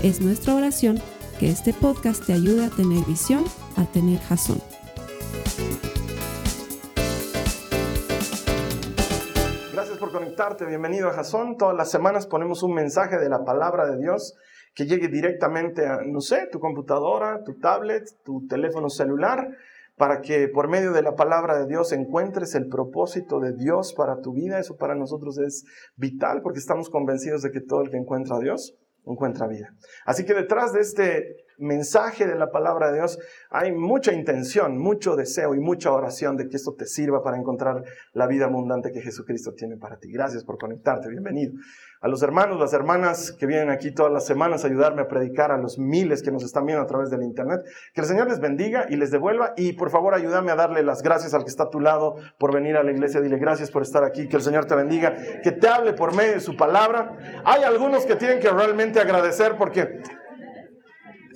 Es nuestra oración que este podcast te ayude a tener visión, a tener jazón. Gracias por conectarte, bienvenido a Jazón. Todas las semanas ponemos un mensaje de la palabra de Dios que llegue directamente a, no sé, tu computadora, tu tablet, tu teléfono celular, para que por medio de la palabra de Dios encuentres el propósito de Dios para tu vida. Eso para nosotros es vital porque estamos convencidos de que todo el que encuentra a Dios encuentra vida. Así que detrás de este mensaje de la palabra de Dios hay mucha intención, mucho deseo y mucha oración de que esto te sirva para encontrar la vida abundante que Jesucristo tiene para ti. Gracias por conectarte, bienvenido. A los hermanos, las hermanas que vienen aquí todas las semanas a ayudarme a predicar, a los miles que nos están viendo a través del internet, que el Señor les bendiga y les devuelva. Y por favor ayúdame a darle las gracias al que está a tu lado por venir a la iglesia, dile gracias por estar aquí, que el Señor te bendiga, que te hable por medio de su palabra. Hay algunos que tienen que realmente agradecer porque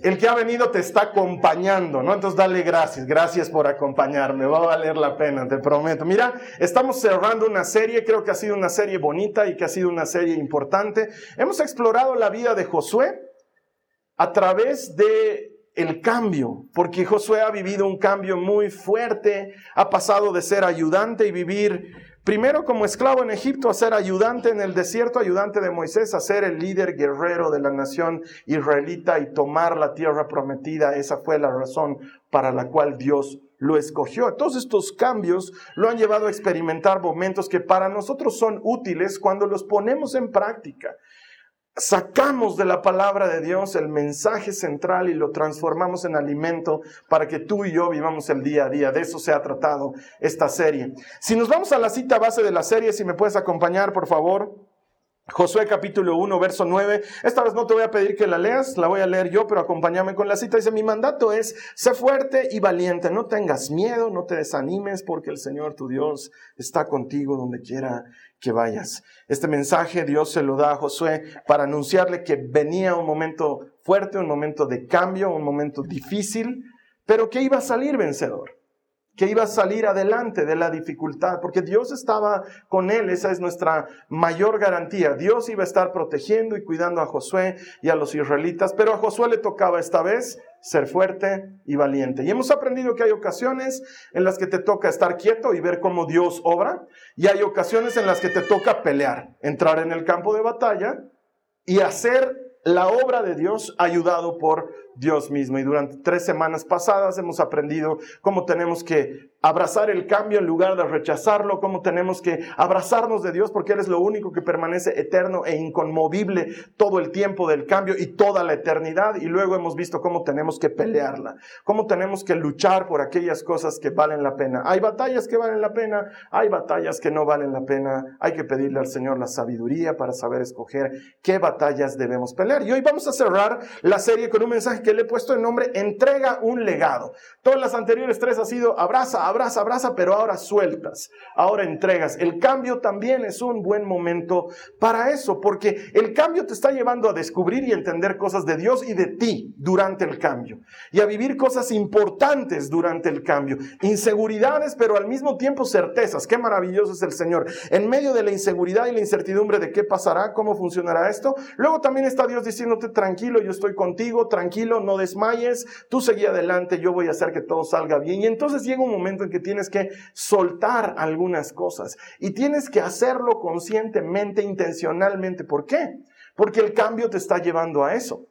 el que ha venido te está acompañando, ¿no? Entonces dale gracias, gracias por acompañarme, va a valer la pena, te prometo. Mira, estamos cerrando una serie, creo que ha sido una serie bonita y que ha sido una serie importante. Hemos explorado la vida de Josué a través de el cambio, porque Josué ha vivido un cambio muy fuerte, ha pasado de ser ayudante y vivir Primero como esclavo en Egipto a ser ayudante en el desierto, ayudante de Moisés, a ser el líder guerrero de la nación israelita y tomar la tierra prometida. Esa fue la razón para la cual Dios lo escogió. Todos estos cambios lo han llevado a experimentar momentos que para nosotros son útiles cuando los ponemos en práctica sacamos de la palabra de Dios el mensaje central y lo transformamos en alimento para que tú y yo vivamos el día a día. De eso se ha tratado esta serie. Si nos vamos a la cita base de la serie, si me puedes acompañar, por favor. Josué capítulo 1, verso 9. Esta vez no te voy a pedir que la leas, la voy a leer yo, pero acompáñame con la cita. Dice, mi mandato es, sé fuerte y valiente, no tengas miedo, no te desanimes, porque el Señor tu Dios está contigo donde quiera que vayas. Este mensaje Dios se lo da a Josué para anunciarle que venía un momento fuerte, un momento de cambio, un momento difícil, pero que iba a salir vencedor que iba a salir adelante de la dificultad, porque Dios estaba con él, esa es nuestra mayor garantía. Dios iba a estar protegiendo y cuidando a Josué y a los israelitas, pero a Josué le tocaba esta vez ser fuerte y valiente. Y hemos aprendido que hay ocasiones en las que te toca estar quieto y ver cómo Dios obra, y hay ocasiones en las que te toca pelear, entrar en el campo de batalla y hacer la obra de Dios ayudado por Dios mismo. Y durante tres semanas pasadas hemos aprendido cómo tenemos que abrazar el cambio en lugar de rechazarlo, cómo tenemos que abrazarnos de Dios porque Él es lo único que permanece eterno e inconmovible todo el tiempo del cambio y toda la eternidad. Y luego hemos visto cómo tenemos que pelearla, cómo tenemos que luchar por aquellas cosas que valen la pena. Hay batallas que valen la pena, hay batallas que no valen la pena. Hay que pedirle al Señor la sabiduría para saber escoger qué batallas debemos pelear. Y hoy vamos a cerrar la serie con un mensaje que le he puesto el nombre Entrega un legado. Todas las anteriores tres ha sido abraza, abraza, abraza, pero ahora sueltas, ahora entregas. El cambio también es un buen momento para eso, porque el cambio te está llevando a descubrir y entender cosas de Dios y de ti durante el cambio, y a vivir cosas importantes durante el cambio. Inseguridades, pero al mismo tiempo certezas. Qué maravilloso es el Señor. En medio de la inseguridad y la incertidumbre de qué pasará, cómo funcionará esto, luego también está Dios diciéndote tranquilo, yo estoy contigo, tranquilo, no desmayes, tú seguí adelante, yo voy a hacer que todo salga bien. Y entonces llega un momento en que tienes que soltar algunas cosas y tienes que hacerlo conscientemente, intencionalmente. ¿Por qué? Porque el cambio te está llevando a eso.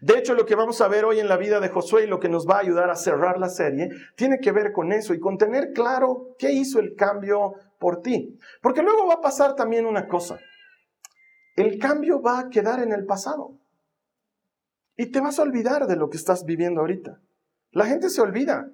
De hecho, lo que vamos a ver hoy en la vida de Josué y lo que nos va a ayudar a cerrar la serie, tiene que ver con eso y con tener claro qué hizo el cambio por ti. Porque luego va a pasar también una cosa. El cambio va a quedar en el pasado. Y te vas a olvidar de lo que estás viviendo ahorita. La gente se olvida.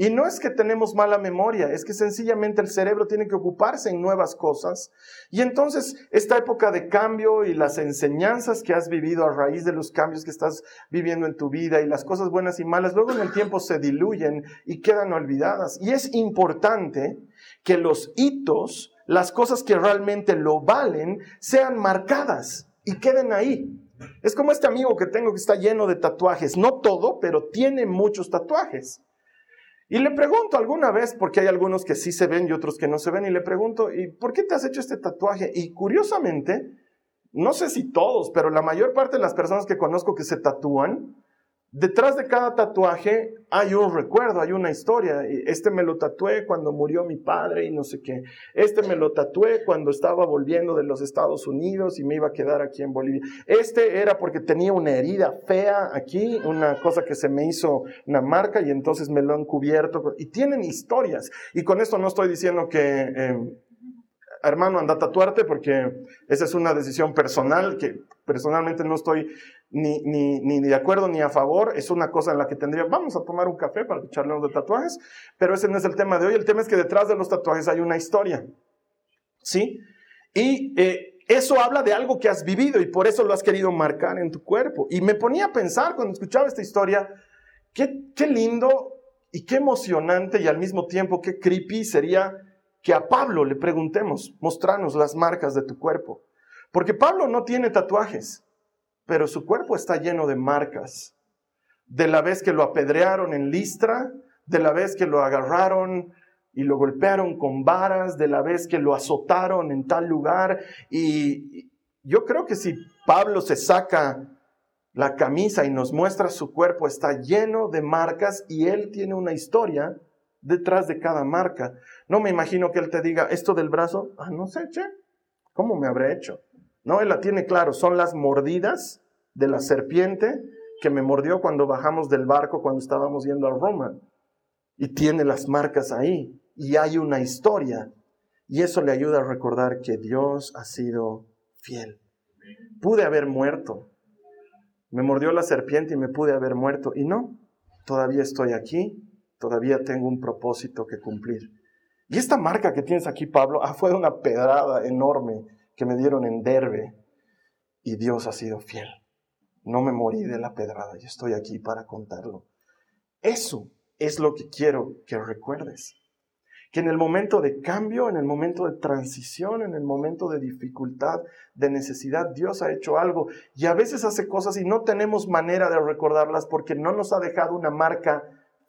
Y no es que tenemos mala memoria, es que sencillamente el cerebro tiene que ocuparse en nuevas cosas. Y entonces esta época de cambio y las enseñanzas que has vivido a raíz de los cambios que estás viviendo en tu vida y las cosas buenas y malas, luego en el tiempo se diluyen y quedan olvidadas. Y es importante que los hitos, las cosas que realmente lo valen, sean marcadas y queden ahí. Es como este amigo que tengo que está lleno de tatuajes, no todo, pero tiene muchos tatuajes. Y le pregunto alguna vez, porque hay algunos que sí se ven y otros que no se ven, y le pregunto, ¿y por qué te has hecho este tatuaje? Y curiosamente, no sé si todos, pero la mayor parte de las personas que conozco que se tatúan, Detrás de cada tatuaje hay un recuerdo, hay una historia. Este me lo tatué cuando murió mi padre y no sé qué. Este me lo tatué cuando estaba volviendo de los Estados Unidos y me iba a quedar aquí en Bolivia. Este era porque tenía una herida fea aquí, una cosa que se me hizo una marca y entonces me lo han cubierto. Y tienen historias. Y con esto no estoy diciendo que... Eh, hermano, anda a tatuarte porque esa es una decisión personal que personalmente no estoy ni, ni, ni, de acuerdo ni a favor. Es una cosa en la que tendría, vamos a tomar un café para charlemos de tatuajes, pero ese no es el tema de hoy. El tema es que detrás de los tatuajes hay una historia. ¿Sí? Y eh, eso habla de algo que has vivido y por eso lo has querido marcar en tu cuerpo. Y me ponía a pensar cuando escuchaba esta historia, qué, qué lindo y qué emocionante y al mismo tiempo qué creepy sería que a Pablo le preguntemos, mostranos las marcas de tu cuerpo. Porque Pablo no tiene tatuajes, pero su cuerpo está lleno de marcas. De la vez que lo apedrearon en Listra, de la vez que lo agarraron y lo golpearon con varas, de la vez que lo azotaron en tal lugar. Y yo creo que si Pablo se saca la camisa y nos muestra su cuerpo, está lleno de marcas y él tiene una historia detrás de cada marca. No me imagino que él te diga esto del brazo, ah, no sé, che, ¿cómo me habré hecho? No, él la tiene claro, son las mordidas de la serpiente que me mordió cuando bajamos del barco cuando estábamos yendo a Roma. Y tiene las marcas ahí. Y hay una historia. Y eso le ayuda a recordar que Dios ha sido fiel. Pude haber muerto. Me mordió la serpiente y me pude haber muerto. Y no, todavía estoy aquí. Todavía tengo un propósito que cumplir. Y esta marca que tienes aquí, Pablo, ah, fue una pedrada enorme que me dieron en Derbe y Dios ha sido fiel. No me morí de la pedrada y estoy aquí para contarlo. Eso es lo que quiero que recuerdes. Que en el momento de cambio, en el momento de transición, en el momento de dificultad, de necesidad, Dios ha hecho algo y a veces hace cosas y no tenemos manera de recordarlas porque no nos ha dejado una marca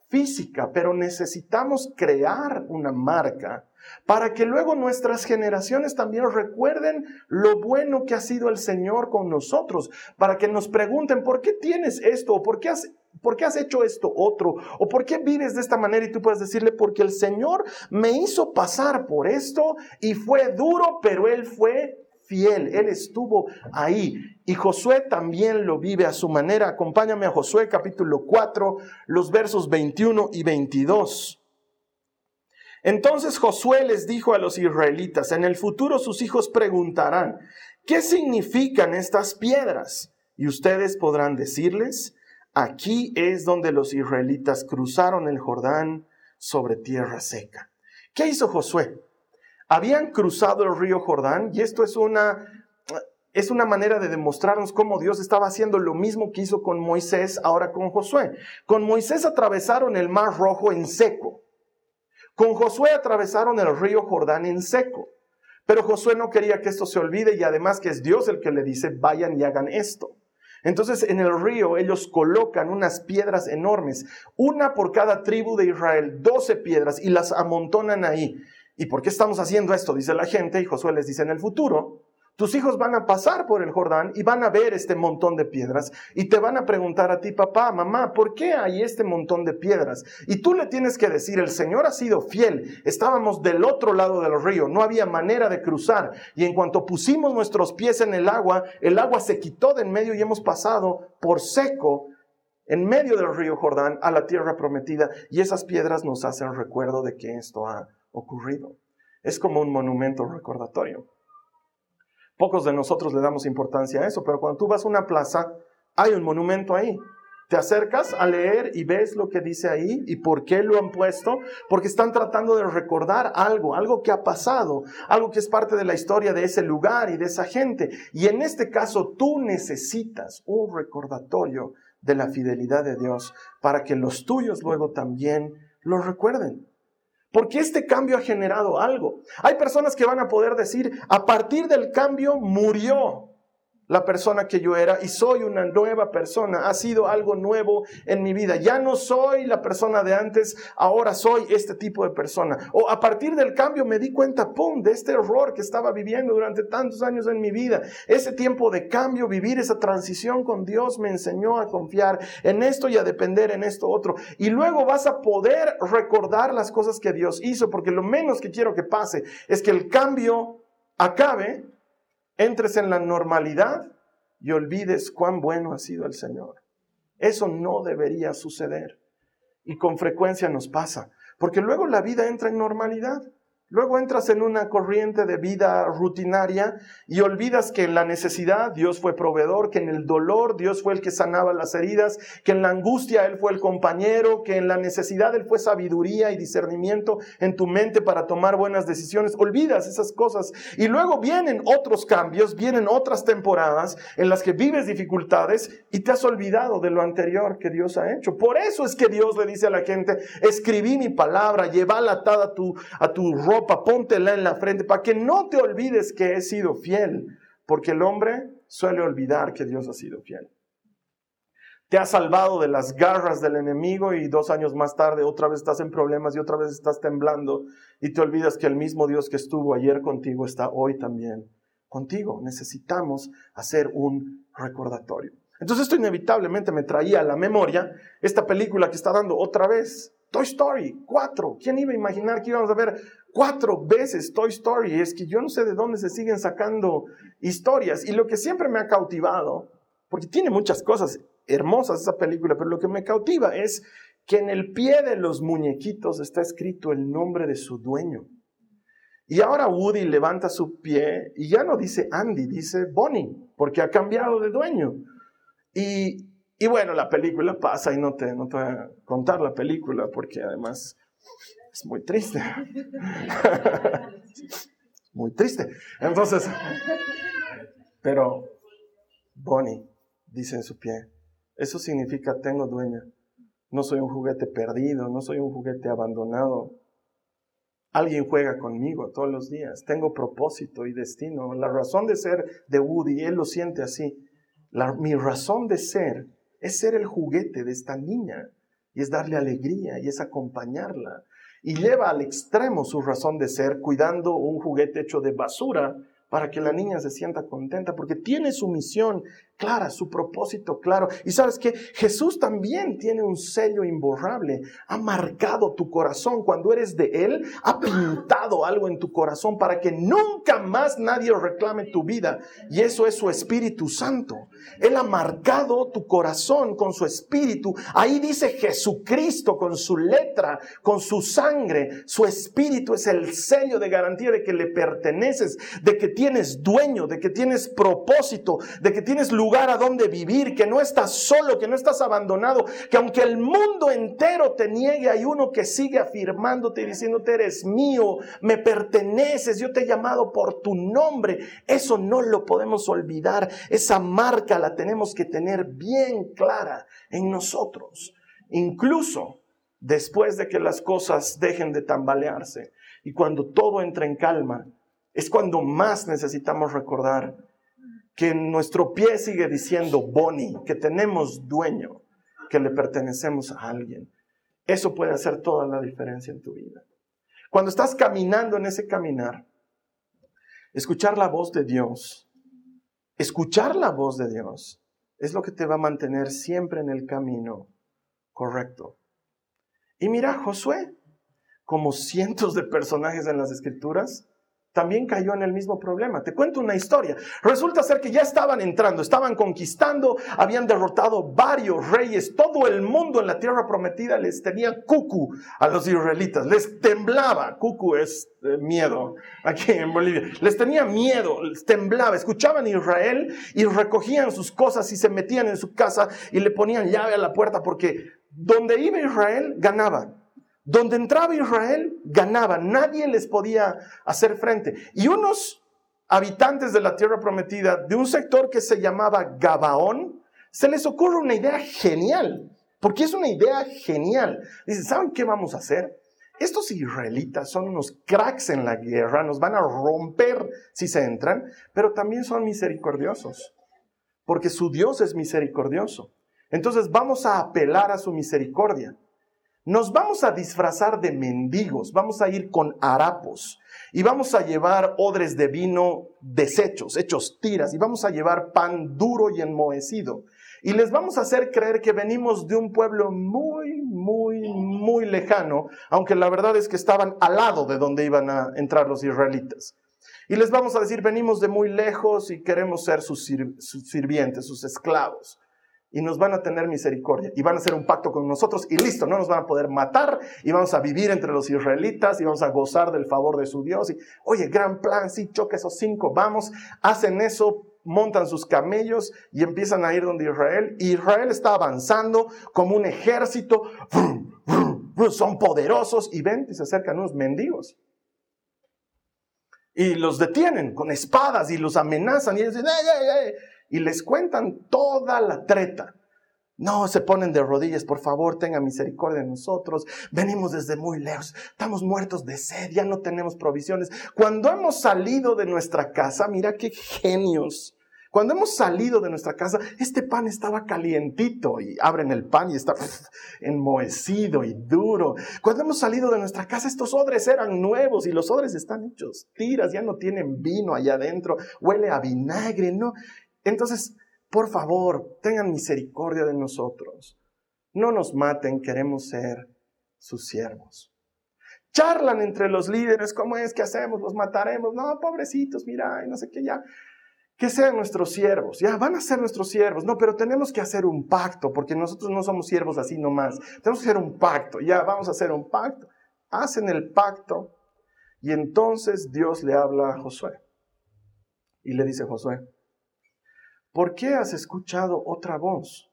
física, pero necesitamos crear una marca para que luego nuestras generaciones también recuerden lo bueno que ha sido el Señor con nosotros, para que nos pregunten, ¿por qué tienes esto? ¿O por qué has, qué has hecho esto otro? ¿O por qué vives de esta manera? Y tú puedes decirle, porque el Señor me hizo pasar por esto y fue duro, pero Él fue fiel, Él estuvo ahí. Y Josué también lo vive a su manera. Acompáñame a Josué capítulo 4, los versos 21 y 22. Entonces Josué les dijo a los israelitas, en el futuro sus hijos preguntarán, ¿qué significan estas piedras? Y ustedes podrán decirles, aquí es donde los israelitas cruzaron el Jordán sobre tierra seca. ¿Qué hizo Josué? Habían cruzado el río Jordán y esto es una es una manera de demostrarnos cómo Dios estaba haciendo lo mismo que hizo con Moisés, ahora con Josué. Con Moisés atravesaron el mar rojo en seco. Con Josué atravesaron el río Jordán en seco. Pero Josué no quería que esto se olvide y además que es Dios el que le dice, vayan y hagan esto. Entonces en el río ellos colocan unas piedras enormes, una por cada tribu de Israel, doce piedras y las amontonan ahí. ¿Y por qué estamos haciendo esto? Dice la gente y Josué les dice en el futuro. Tus hijos van a pasar por el Jordán y van a ver este montón de piedras y te van a preguntar a ti, papá, mamá, ¿por qué hay este montón de piedras? Y tú le tienes que decir, el Señor ha sido fiel, estábamos del otro lado del río, no había manera de cruzar y en cuanto pusimos nuestros pies en el agua, el agua se quitó de en medio y hemos pasado por seco en medio del río Jordán a la tierra prometida y esas piedras nos hacen recuerdo de que esto ha ocurrido. Es como un monumento recordatorio. Pocos de nosotros le damos importancia a eso, pero cuando tú vas a una plaza, hay un monumento ahí. Te acercas a leer y ves lo que dice ahí y por qué lo han puesto, porque están tratando de recordar algo, algo que ha pasado, algo que es parte de la historia de ese lugar y de esa gente. Y en este caso tú necesitas un recordatorio de la fidelidad de Dios para que los tuyos luego también lo recuerden. Porque este cambio ha generado algo. Hay personas que van a poder decir, a partir del cambio murió la persona que yo era y soy una nueva persona. Ha sido algo nuevo en mi vida. Ya no soy la persona de antes, ahora soy este tipo de persona. O a partir del cambio me di cuenta, ¡pum!, de este error que estaba viviendo durante tantos años en mi vida. Ese tiempo de cambio, vivir esa transición con Dios me enseñó a confiar en esto y a depender en esto otro. Y luego vas a poder recordar las cosas que Dios hizo, porque lo menos que quiero que pase es que el cambio acabe entres en la normalidad y olvides cuán bueno ha sido el Señor. Eso no debería suceder. Y con frecuencia nos pasa, porque luego la vida entra en normalidad. Luego entras en una corriente de vida rutinaria y olvidas que en la necesidad Dios fue proveedor, que en el dolor Dios fue el que sanaba las heridas, que en la angustia Él fue el compañero, que en la necesidad Él fue sabiduría y discernimiento en tu mente para tomar buenas decisiones. Olvidas esas cosas y luego vienen otros cambios, vienen otras temporadas en las que vives dificultades y te has olvidado de lo anterior que Dios ha hecho. Por eso es que Dios le dice a la gente, escribí mi palabra, llévala atada a tu, a tu ropa póntela en la frente, para que no te olvides que he sido fiel, porque el hombre suele olvidar que Dios ha sido fiel. Te ha salvado de las garras del enemigo y dos años más tarde otra vez estás en problemas y otra vez estás temblando y te olvidas que el mismo Dios que estuvo ayer contigo está hoy también contigo. Necesitamos hacer un recordatorio. Entonces esto inevitablemente me traía a la memoria esta película que está dando otra vez, Toy Story 4. ¿Quién iba a imaginar que íbamos a ver cuatro veces Toy Story. Es que yo no sé de dónde se siguen sacando historias. Y lo que siempre me ha cautivado, porque tiene muchas cosas hermosas esa película, pero lo que me cautiva es que en el pie de los muñequitos está escrito el nombre de su dueño. Y ahora Woody levanta su pie y ya no dice Andy, dice Bonnie, porque ha cambiado de dueño. Y, y bueno, la película pasa y no te, no te voy a contar la película porque además es muy triste. muy triste. Entonces, pero Bonnie dice en su pie, eso significa tengo dueña. No soy un juguete perdido, no soy un juguete abandonado. Alguien juega conmigo todos los días. Tengo propósito y destino. La razón de ser de Woody, él lo siente así. mi razón de ser es ser el juguete de esta niña y es darle alegría y es acompañarla y lleva al extremo su razón de ser cuidando un juguete hecho de basura para que la niña se sienta contenta, porque tiene su misión clara, su propósito claro. Y sabes que Jesús también tiene un sello imborrable, ha marcado tu corazón cuando eres de Él, ha pintado algo en tu corazón para que nunca más nadie reclame tu vida. Y eso es su Espíritu Santo. Él ha marcado tu corazón con su Espíritu. Ahí dice Jesucristo con su letra, con su sangre. Su Espíritu es el sello de garantía de que le perteneces, de que tienes dueño, de que tienes propósito, de que tienes lugar a donde vivir, que no estás solo, que no estás abandonado, que aunque el mundo entero te niegue, hay uno que sigue afirmándote y diciéndote, eres mío, me perteneces, yo te he llamado por tu nombre. Eso no lo podemos olvidar, esa marca la tenemos que tener bien clara en nosotros, incluso después de que las cosas dejen de tambalearse y cuando todo entra en calma. Es cuando más necesitamos recordar que nuestro pie sigue diciendo Bonnie, que tenemos dueño, que le pertenecemos a alguien. Eso puede hacer toda la diferencia en tu vida. Cuando estás caminando en ese caminar, escuchar la voz de Dios, escuchar la voz de Dios es lo que te va a mantener siempre en el camino correcto. Y mira, Josué, como cientos de personajes en las escrituras, también cayó en el mismo problema. Te cuento una historia. Resulta ser que ya estaban entrando, estaban conquistando, habían derrotado varios reyes, todo el mundo en la tierra prometida les tenía cucu a los israelitas, les temblaba, cucu es eh, miedo aquí en Bolivia, les tenía miedo, les temblaba, escuchaban Israel y recogían sus cosas y se metían en su casa y le ponían llave a la puerta porque donde iba Israel ganaba. Donde entraba Israel, ganaba. Nadie les podía hacer frente. Y unos habitantes de la tierra prometida, de un sector que se llamaba Gabaón, se les ocurre una idea genial. Porque es una idea genial. Dicen, ¿saben qué vamos a hacer? Estos israelitas son unos cracks en la guerra, nos van a romper si se entran, pero también son misericordiosos, porque su Dios es misericordioso. Entonces vamos a apelar a su misericordia. Nos vamos a disfrazar de mendigos, vamos a ir con harapos y vamos a llevar odres de vino deshechos, hechos tiras, y vamos a llevar pan duro y enmohecido. Y les vamos a hacer creer que venimos de un pueblo muy, muy, muy lejano, aunque la verdad es que estaban al lado de donde iban a entrar los israelitas. Y les vamos a decir, venimos de muy lejos y queremos ser sus, sirvientes, sus esclavos y nos van a tener misericordia y van a hacer un pacto con nosotros y listo, no nos van a poder matar y vamos a vivir entre los israelitas y vamos a gozar del favor de su Dios. Y, oye, gran plan, sí, choque esos cinco, vamos, hacen eso, montan sus camellos y empiezan a ir donde Israel. Israel está avanzando como un ejército, son poderosos y ven y se acercan unos mendigos. Y los detienen con espadas y los amenazan y ellos dicen, ¡ay, ay, ay! Y les cuentan toda la treta. No, se ponen de rodillas, por favor, tenga misericordia de nosotros. Venimos desde muy lejos, estamos muertos de sed, ya no tenemos provisiones. Cuando hemos salido de nuestra casa, mira qué genios. Cuando hemos salido de nuestra casa, este pan estaba calientito y abren el pan y está enmohecido y duro. Cuando hemos salido de nuestra casa, estos odres eran nuevos y los odres están hechos tiras, ya no tienen vino allá adentro, huele a vinagre, ¿no? Entonces, por favor, tengan misericordia de nosotros. No nos maten, queremos ser sus siervos. Charlan entre los líderes, ¿cómo es que hacemos? ¿Los mataremos? No, pobrecitos, mira, no sé qué ya. Que sean nuestros siervos, ya van a ser nuestros siervos, no, pero tenemos que hacer un pacto, porque nosotros no somos siervos así nomás. Tenemos que hacer un pacto, ya vamos a hacer un pacto. Hacen el pacto y entonces Dios le habla a Josué y le dice, Josué, ¿Por qué has escuchado otra voz?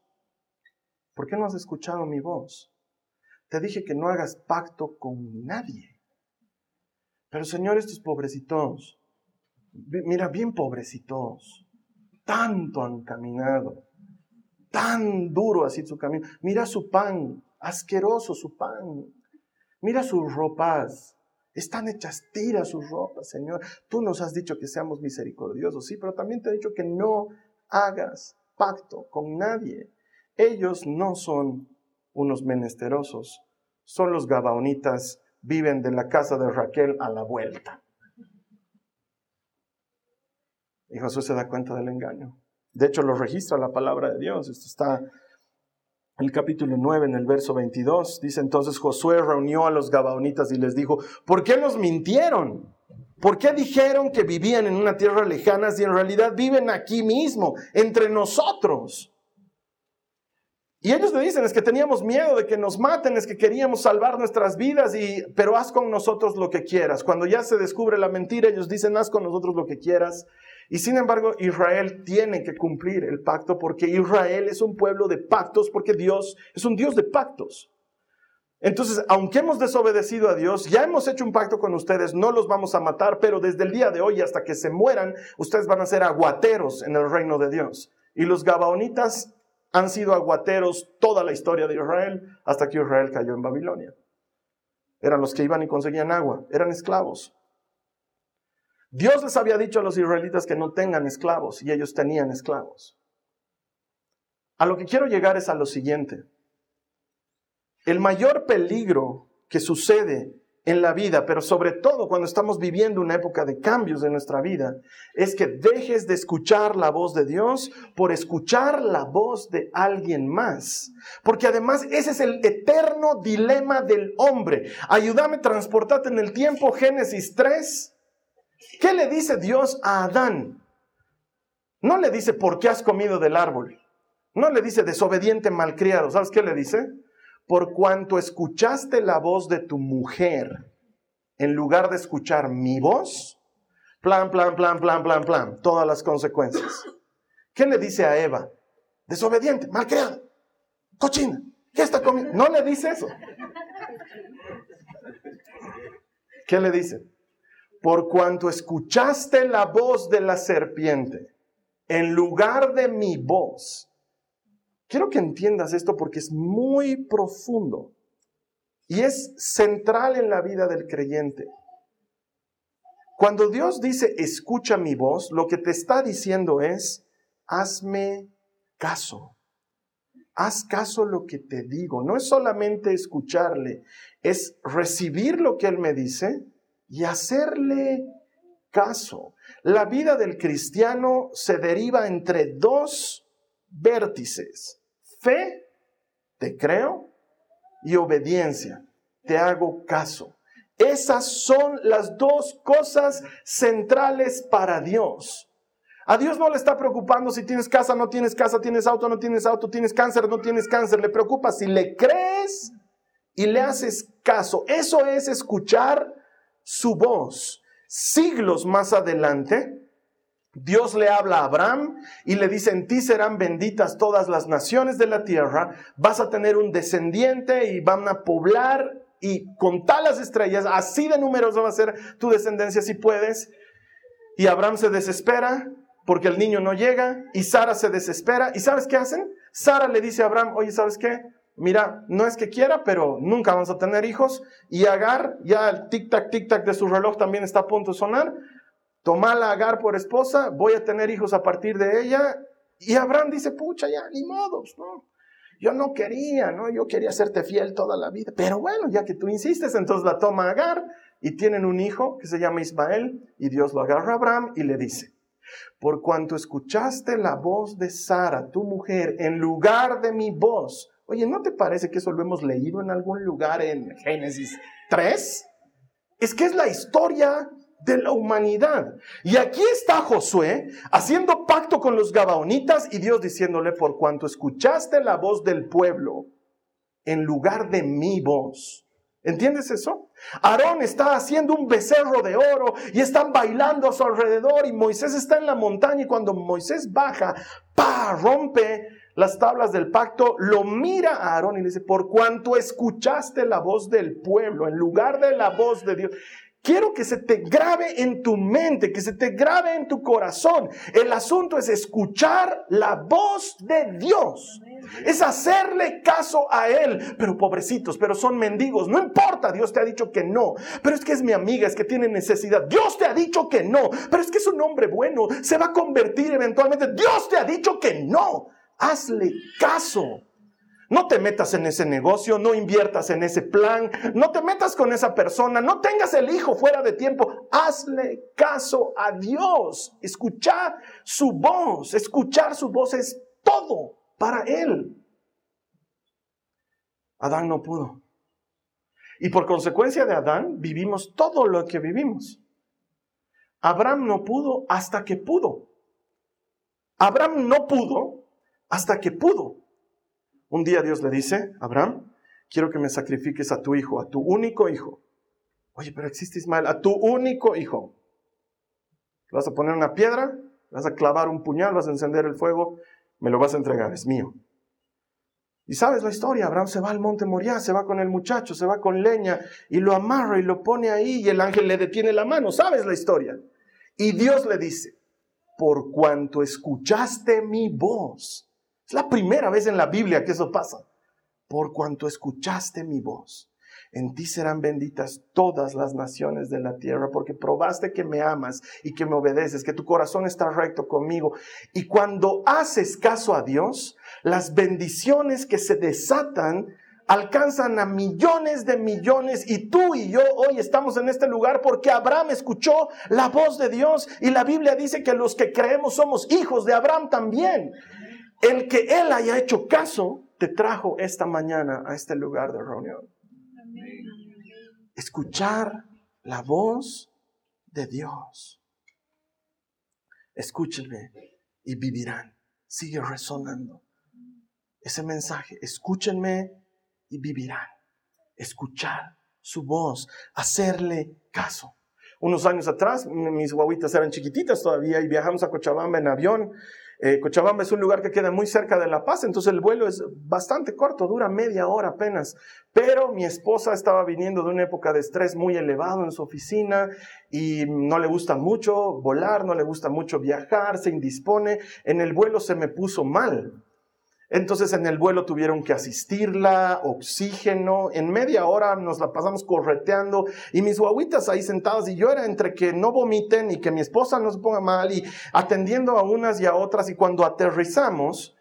¿Por qué no has escuchado mi voz? Te dije que no hagas pacto con nadie. Pero Señor, estos pobrecitos, mira, bien pobrecitos, tanto han caminado, tan duro así su camino. Mira su pan, asqueroso su pan. Mira sus ropas, están hechas tiras sus ropas, Señor. Tú nos has dicho que seamos misericordiosos, sí, pero también te he dicho que no hagas pacto con nadie. Ellos no son unos menesterosos, son los gabaonitas, viven de la casa de Raquel a la vuelta. Y Josué se da cuenta del engaño. De hecho, lo registra la palabra de Dios. Esto está en el capítulo 9, en el verso 22. Dice entonces Josué reunió a los gabaonitas y les dijo, ¿por qué nos mintieron? ¿Por qué dijeron que vivían en una tierra lejana si en realidad viven aquí mismo, entre nosotros? Y ellos le dicen, es que teníamos miedo de que nos maten, es que queríamos salvar nuestras vidas, y, pero haz con nosotros lo que quieras. Cuando ya se descubre la mentira, ellos dicen, haz con nosotros lo que quieras. Y sin embargo, Israel tiene que cumplir el pacto porque Israel es un pueblo de pactos, porque Dios es un Dios de pactos. Entonces, aunque hemos desobedecido a Dios, ya hemos hecho un pacto con ustedes, no los vamos a matar, pero desde el día de hoy hasta que se mueran, ustedes van a ser aguateros en el reino de Dios. Y los gabaonitas han sido aguateros toda la historia de Israel hasta que Israel cayó en Babilonia. Eran los que iban y conseguían agua, eran esclavos. Dios les había dicho a los israelitas que no tengan esclavos y ellos tenían esclavos. A lo que quiero llegar es a lo siguiente. El mayor peligro que sucede en la vida, pero sobre todo cuando estamos viviendo una época de cambios en nuestra vida, es que dejes de escuchar la voz de Dios por escuchar la voz de alguien más. Porque además ese es el eterno dilema del hombre. Ayúdame, transportate en el tiempo, Génesis 3. ¿Qué le dice Dios a Adán? No le dice, ¿por qué has comido del árbol? No le dice, desobediente malcriado. ¿Sabes qué le dice? Por cuanto escuchaste la voz de tu mujer, en lugar de escuchar mi voz, plan, plan, plan, plan, plan, plan, todas las consecuencias. ¿Qué le dice a Eva? Desobediente, malcriado, cochina. ¿Qué está comiendo? No le dice eso. ¿Qué le dice? Por cuanto escuchaste la voz de la serpiente en lugar de mi voz. Quiero que entiendas esto porque es muy profundo y es central en la vida del creyente. Cuando Dios dice, escucha mi voz, lo que te está diciendo es, hazme caso. Haz caso lo que te digo. No es solamente escucharle, es recibir lo que Él me dice y hacerle caso. La vida del cristiano se deriva entre dos vértices. Fe, te creo, y obediencia, te hago caso. Esas son las dos cosas centrales para Dios. A Dios no le está preocupando si tienes casa, no tienes casa, tienes auto, no tienes auto, tienes cáncer, no tienes cáncer. Le preocupa si le crees y le haces caso. Eso es escuchar su voz. Siglos más adelante, Dios le habla a Abraham y le dice, en ti serán benditas todas las naciones de la tierra, vas a tener un descendiente y van a poblar y contar las estrellas, así de numeroso va a ser tu descendencia si puedes. Y Abraham se desespera porque el niño no llega y Sara se desespera. ¿Y sabes qué hacen? Sara le dice a Abraham, oye, ¿sabes qué? mira, no es que quiera, pero nunca vamos a tener hijos. Y Agar, ya el tic-tac, tic-tac de su reloj también está a punto de sonar. Tomala a Agar por esposa, voy a tener hijos a partir de ella. Y Abraham dice, pucha, ya, ni modos, ¿no? Yo no quería, ¿no? Yo quería serte fiel toda la vida. Pero bueno, ya que tú insistes, entonces la toma Agar y tienen un hijo que se llama Ismael y Dios lo agarra a Abraham y le dice, por cuanto escuchaste la voz de Sara, tu mujer, en lugar de mi voz, Oye, ¿no te parece que eso lo hemos leído en algún lugar en Génesis 3? Es que es la historia de la humanidad. Y aquí está Josué haciendo pacto con los Gabaonitas y Dios diciéndole, por cuanto escuchaste la voz del pueblo en lugar de mi voz. ¿Entiendes eso? Aarón está haciendo un becerro de oro y están bailando a su alrededor y Moisés está en la montaña y cuando Moisés baja, pa, rompe las tablas del pacto, lo mira a Aarón y le dice, por cuanto escuchaste la voz del pueblo en lugar de la voz de Dios. Quiero que se te grabe en tu mente, que se te grabe en tu corazón. El asunto es escuchar la voz de Dios. Es hacerle caso a Él. Pero pobrecitos, pero son mendigos. No importa, Dios te ha dicho que no. Pero es que es mi amiga, es que tiene necesidad. Dios te ha dicho que no. Pero es que es un hombre bueno. Se va a convertir eventualmente. Dios te ha dicho que no hazle caso. No te metas en ese negocio, no inviertas en ese plan, no te metas con esa persona, no tengas el hijo fuera de tiempo. Hazle caso a Dios. Escuchar su voz, escuchar su voz es todo para él. Adán no pudo. Y por consecuencia de Adán vivimos todo lo que vivimos. Abraham no pudo hasta que pudo. Abraham no pudo hasta que pudo. Un día Dios le dice, Abraham, quiero que me sacrifiques a tu hijo, a tu único hijo. Oye, pero existe Ismael, a tu único hijo. vas a poner una piedra, vas a clavar un puñal, vas a encender el fuego, me lo vas a entregar, es mío. Y sabes la historia, Abraham se va al monte Moriah, se va con el muchacho, se va con leña y lo amarra y lo pone ahí y el ángel le detiene la mano, sabes la historia. Y Dios le dice, por cuanto escuchaste mi voz es la primera vez en la Biblia que eso pasa. Por cuanto escuchaste mi voz, en ti serán benditas todas las naciones de la tierra, porque probaste que me amas y que me obedeces, que tu corazón está recto conmigo. Y cuando haces caso a Dios, las bendiciones que se desatan alcanzan a millones de millones y tú y yo hoy estamos en este lugar porque Abraham escuchó la voz de Dios y la Biblia dice que los que creemos somos hijos de Abraham también. El que Él haya hecho caso te trajo esta mañana a este lugar de reunión. Escuchar la voz de Dios. Escúchenme y vivirán. Sigue resonando ese mensaje. Escúchenme y vivirán. Escuchar su voz, hacerle caso. Unos años atrás, mis guaguitas eran chiquititas todavía y viajamos a Cochabamba en avión. Eh, Cochabamba es un lugar que queda muy cerca de La Paz, entonces el vuelo es bastante corto, dura media hora apenas. Pero mi esposa estaba viniendo de una época de estrés muy elevado en su oficina y no le gusta mucho volar, no le gusta mucho viajar, se indispone. En el vuelo se me puso mal. Entonces en el vuelo tuvieron que asistirla, oxígeno, en media hora nos la pasamos correteando y mis guaguitas ahí sentadas. Y yo era entre que no vomiten y que mi esposa no se ponga mal y atendiendo a unas y a otras. Y cuando aterrizamos,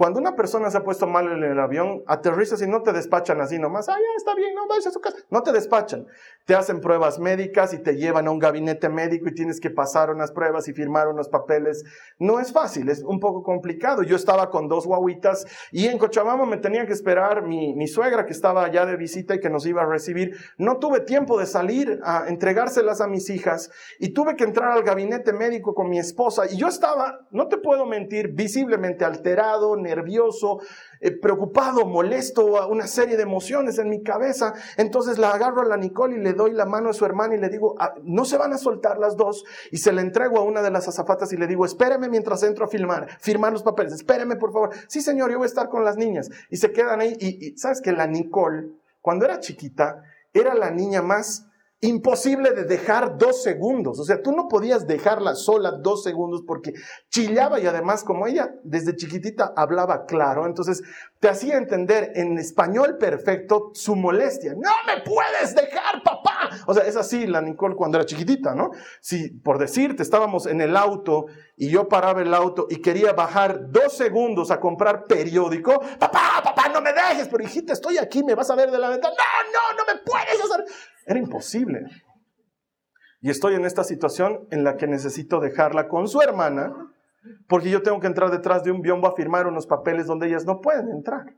cuando una persona se ha puesto mal en el avión, aterrizas y no te despachan así nomás. Ah, ya está bien, no vayas a su casa. No te despachan. Te hacen pruebas médicas y te llevan a un gabinete médico y tienes que pasar unas pruebas y firmar unos papeles. No es fácil, es un poco complicado. Yo estaba con dos guaguitas y en Cochabamba me tenía que esperar mi, mi suegra que estaba allá de visita y que nos iba a recibir. No tuve tiempo de salir a entregárselas a mis hijas y tuve que entrar al gabinete médico con mi esposa y yo estaba, no te puedo mentir, visiblemente alterado, nervioso, eh, preocupado, molesto, una serie de emociones en mi cabeza. Entonces la agarro a la Nicole y le doy la mano a su hermana y le digo, ah, no se van a soltar las dos. Y se la entrego a una de las azafatas y le digo, espéreme mientras entro a filmar, firmar los papeles, espéreme por favor. Sí, señor, yo voy a estar con las niñas. Y se quedan ahí. Y, y sabes que la Nicole, cuando era chiquita, era la niña más imposible de dejar dos segundos. O sea, tú no podías dejarla sola dos segundos porque chillaba y además como ella desde chiquitita hablaba claro, entonces te hacía entender en español perfecto su molestia. No me puedes dejar, papá. O sea, es así la Nicole cuando era chiquitita, ¿no? Si por decirte, estábamos en el auto y yo paraba el auto y quería bajar dos segundos a comprar periódico, papá, papá, no me dejes, pero hijita, estoy aquí, me vas a ver de la ventana. No, no, no me puedes hacer. Era imposible. Y estoy en esta situación en la que necesito dejarla con su hermana, porque yo tengo que entrar detrás de un biombo a firmar unos papeles donde ellas no pueden entrar.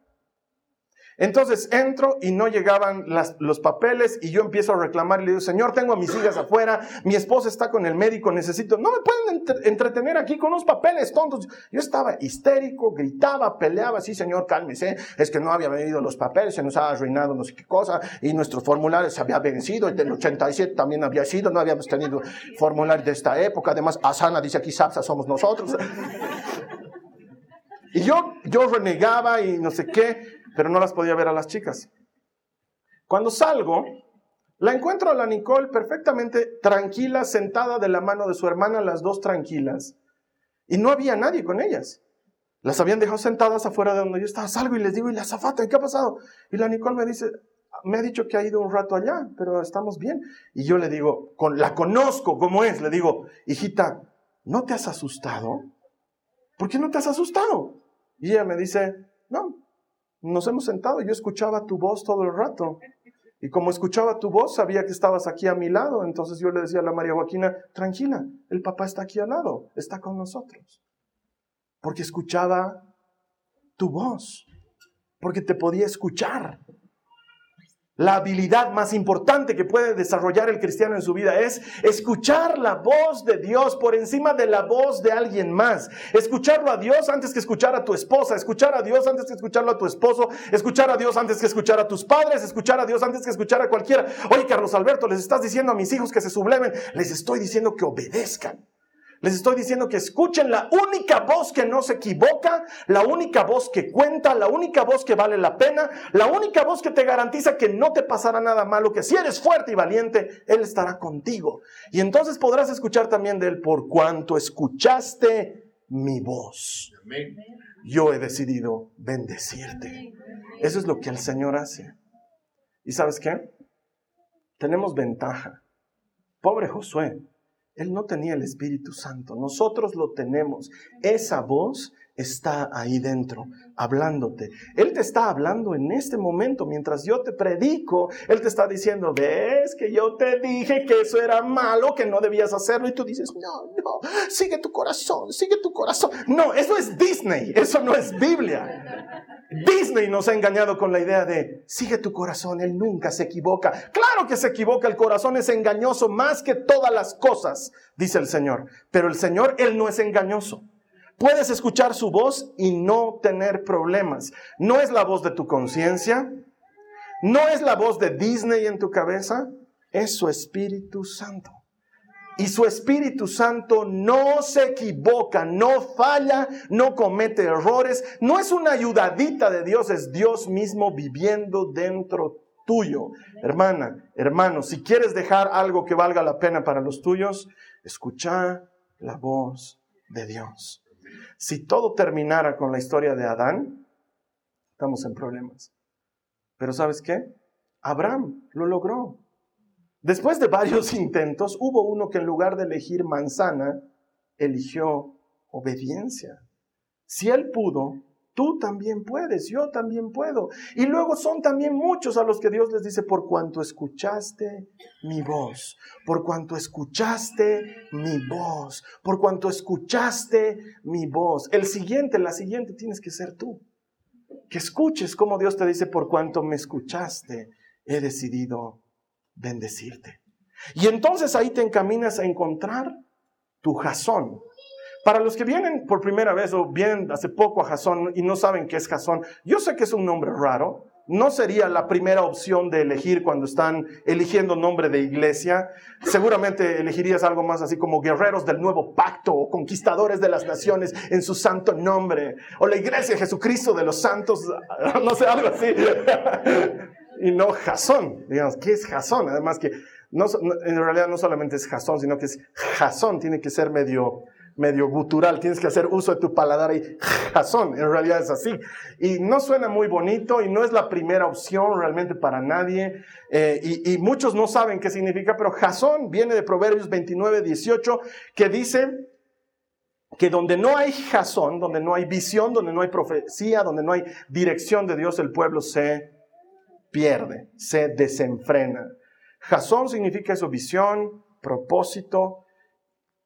Entonces entro y no llegaban los papeles y yo empiezo a reclamar y le digo, Señor, tengo a mis hijas afuera, mi esposa está con el médico, necesito, no me pueden entretener aquí con unos papeles tontos. Yo estaba histérico, gritaba, peleaba, sí, Señor, cálmese, es que no había venido los papeles, se nos ha arruinado no sé qué cosa y nuestro formulario se había vencido, el del 87 también había sido, no habíamos tenido formulario de esta época, además Asana dice aquí, Sapsa somos nosotros. Y yo, yo renegaba y no sé qué, pero no las podía ver a las chicas. Cuando salgo, la encuentro a la Nicole perfectamente tranquila, sentada de la mano de su hermana, las dos tranquilas. Y no había nadie con ellas. Las habían dejado sentadas afuera de donde yo estaba. Salgo y les digo, ¿y la zafata? ¿Qué ha pasado? Y la Nicole me dice, me ha dicho que ha ido un rato allá, pero estamos bien. Y yo le digo, la conozco como es, le digo, hijita, ¿no te has asustado? ¿Por qué no te has asustado? Y ella me dice, no, nos hemos sentado, yo escuchaba tu voz todo el rato. Y como escuchaba tu voz, sabía que estabas aquí a mi lado. Entonces yo le decía a la María Joaquina, tranquila, el papá está aquí al lado, está con nosotros. Porque escuchaba tu voz, porque te podía escuchar. La habilidad más importante que puede desarrollar el cristiano en su vida es escuchar la voz de Dios por encima de la voz de alguien más. Escucharlo a Dios antes que escuchar a tu esposa, escuchar a Dios antes que escucharlo a tu esposo, escuchar a Dios antes que escuchar a tus padres, escuchar a Dios antes que escuchar a cualquiera. Oye, Carlos Alberto, les estás diciendo a mis hijos que se sublemen, les estoy diciendo que obedezcan. Les estoy diciendo que escuchen la única voz que no se equivoca, la única voz que cuenta, la única voz que vale la pena, la única voz que te garantiza que no te pasará nada malo, que si eres fuerte y valiente, Él estará contigo. Y entonces podrás escuchar también de Él por cuanto escuchaste mi voz. Yo he decidido bendecirte. Eso es lo que el Señor hace. ¿Y sabes qué? Tenemos ventaja. Pobre Josué, él no tenía el Espíritu Santo, nosotros lo tenemos. Esa voz está ahí dentro, hablándote. Él te está hablando en este momento, mientras yo te predico, Él te está diciendo, ves que yo te dije que eso era malo, que no debías hacerlo, y tú dices, no, no, sigue tu corazón, sigue tu corazón. No, eso es Disney, eso no es Biblia. Disney nos ha engañado con la idea de, sigue tu corazón, Él nunca se equivoca. Claro que se equivoca, el corazón es engañoso más que todas las cosas, dice el Señor. Pero el Señor, Él no es engañoso. Puedes escuchar su voz y no tener problemas. No es la voz de tu conciencia, no es la voz de Disney en tu cabeza, es su Espíritu Santo. Y su Espíritu Santo no se equivoca, no falla, no comete errores, no es una ayudadita de Dios, es Dios mismo viviendo dentro tuyo. Hermana, hermano, si quieres dejar algo que valga la pena para los tuyos, escucha la voz de Dios. Si todo terminara con la historia de Adán, estamos en problemas. Pero ¿sabes qué? Abraham lo logró. Después de varios intentos, hubo uno que en lugar de elegir manzana, eligió obediencia. Si él pudo, tú también puedes, yo también puedo. Y luego son también muchos a los que Dios les dice, por cuanto escuchaste mi voz, por cuanto escuchaste mi voz, por cuanto escuchaste mi voz. El siguiente, la siguiente tienes que ser tú. Que escuches como Dios te dice, por cuanto me escuchaste, he decidido bendecirte. Y entonces ahí te encaminas a encontrar tu jazón. Para los que vienen por primera vez o vienen hace poco a Jazón y no saben qué es Jazón, yo sé que es un nombre raro, no sería la primera opción de elegir cuando están eligiendo nombre de iglesia. Seguramente elegirías algo más así como guerreros del nuevo pacto o conquistadores de las naciones en su santo nombre. O la iglesia Jesucristo de los santos, no sé, algo así. y no Jasón. Digamos, ¿qué es Jasón? Además que en realidad no solamente es Jasón, sino que es Jasón, tiene que ser medio, medio gutural, tienes que hacer uso de tu paladar y Jasón, en realidad es así. Y no suena muy bonito y no es la primera opción realmente para nadie. Eh, y, muchos no saben qué significa, pero Jasón viene de Proverbios 29, 18, que dice que donde no hay Jasón, donde no hay visión, donde no hay profecía, donde no hay dirección de Dios, el pueblo se pierde, se desenfrena. Jasón significa eso, visión, propósito.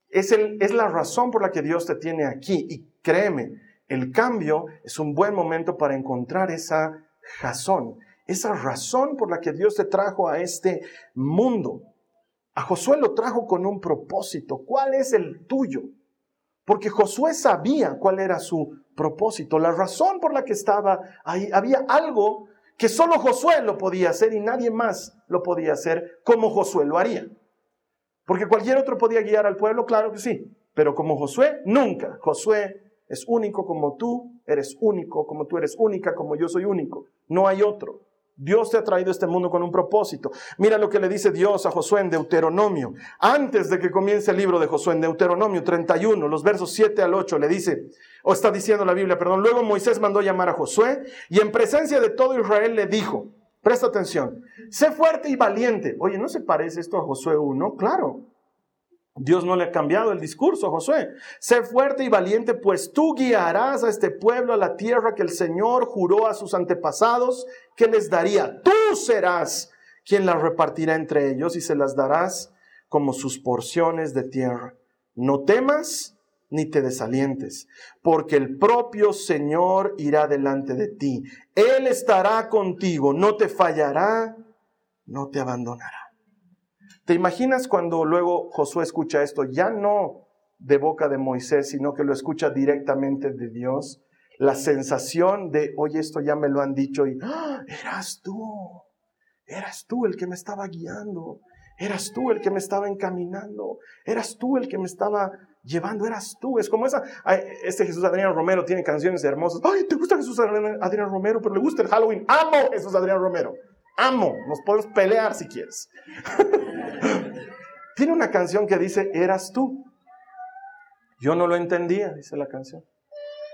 Es, el, es la razón por la que Dios te tiene aquí. Y créeme, el cambio es un buen momento para encontrar esa Jasón, esa razón por la que Dios te trajo a este mundo. A Josué lo trajo con un propósito. ¿Cuál es el tuyo? Porque Josué sabía cuál era su propósito, la razón por la que estaba ahí. Había algo que solo Josué lo podía hacer y nadie más lo podía hacer como Josué lo haría. Porque cualquier otro podía guiar al pueblo, claro que sí, pero como Josué, nunca. Josué es único como tú eres único, como tú eres única, como yo soy único. No hay otro. Dios te ha traído a este mundo con un propósito. Mira lo que le dice Dios a Josué en Deuteronomio. Antes de que comience el libro de Josué, en Deuteronomio 31, los versos 7 al 8, le dice, o está diciendo la Biblia, perdón, luego Moisés mandó llamar a Josué y en presencia de todo Israel le dijo, presta atención, sé fuerte y valiente. Oye, ¿no se parece esto a Josué 1? Claro. Dios no le ha cambiado el discurso a Josué. Sé fuerte y valiente, pues tú guiarás a este pueblo a la tierra que el Señor juró a sus antepasados que les daría. Tú serás quien las repartirá entre ellos y se las darás como sus porciones de tierra. No temas ni te desalientes, porque el propio Señor irá delante de ti. Él estará contigo, no te fallará, no te abandonará. ¿Te imaginas cuando luego Josué escucha esto, ya no de boca de Moisés, sino que lo escucha directamente de Dios? La sensación de, oye, esto ya me lo han dicho y, ¡Ah! eras tú, eras tú el que me estaba guiando, eras tú el que me estaba encaminando, eras tú el que me estaba llevando, eras tú. Es como esa, este Jesús Adrián Romero tiene canciones hermosas. Ay, ¿te gusta Jesús Adrián Romero? Pero le gusta el Halloween. Amo Jesús Adrián Romero. Amo. Nos podemos pelear si quieres. Tiene una canción que dice, eras tú. Yo no lo entendía, dice la canción.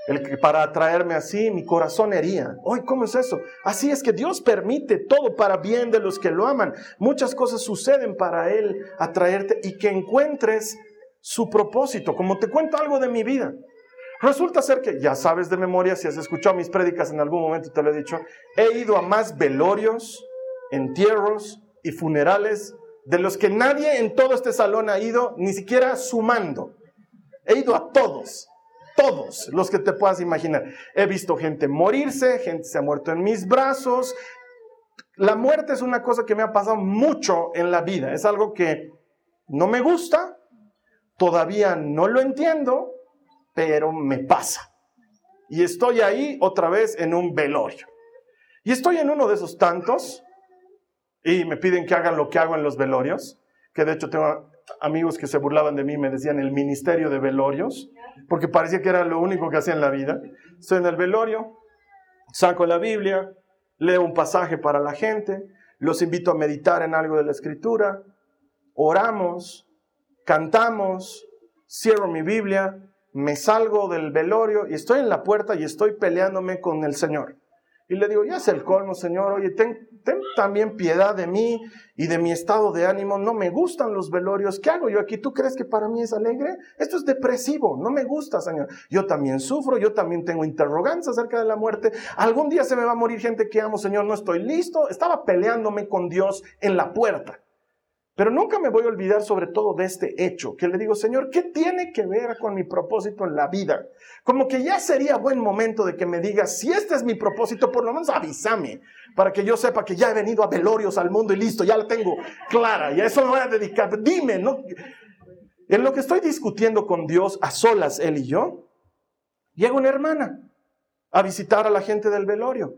El que para atraerme así, mi corazón hería. Hoy, ¿cómo es eso? Así es que Dios permite todo para bien de los que lo aman. Muchas cosas suceden para Él atraerte y que encuentres su propósito. Como te cuento algo de mi vida. Resulta ser que, ya sabes de memoria, si has escuchado mis prédicas en algún momento, te lo he dicho, he ido a más velorios, entierros y funerales de los que nadie en todo este salón ha ido, ni siquiera sumando. He ido a todos, todos los que te puedas imaginar. He visto gente morirse, gente se ha muerto en mis brazos. La muerte es una cosa que me ha pasado mucho en la vida. Es algo que no me gusta, todavía no lo entiendo, pero me pasa. Y estoy ahí otra vez en un velorio. Y estoy en uno de esos tantos y me piden que hagan lo que hago en los velorios, que de hecho tengo amigos que se burlaban de mí, me decían el ministerio de velorios, porque parecía que era lo único que hacía en la vida. Estoy en el velorio, saco la Biblia, leo un pasaje para la gente, los invito a meditar en algo de la escritura, oramos, cantamos, cierro mi Biblia me salgo del velorio y estoy en la puerta y estoy peleándome con el Señor. Y le digo, ya es el colmo, Señor, oye, ten, también piedad de mí y de mi estado de ánimo. No me gustan los velorios. ¿Qué hago yo aquí? ¿Tú crees que para mí es alegre? Esto es depresivo. No me gusta, Señor. Yo también sufro, yo también tengo interrogantes acerca de la muerte. Algún día se me va a morir gente que amo, Señor. No estoy listo. Estaba peleándome con Dios en la puerta. Pero nunca me voy a olvidar sobre todo de este hecho, que le digo, Señor, ¿qué tiene que ver con mi propósito en la vida? Como que ya sería buen momento de que me digas, si este es mi propósito, por lo menos avísame, para que yo sepa que ya he venido a velorios al mundo y listo, ya la tengo clara, y a eso me voy a dedicar. Dime, ¿no? En lo que estoy discutiendo con Dios a solas, él y yo, llega una hermana a visitar a la gente del velorio.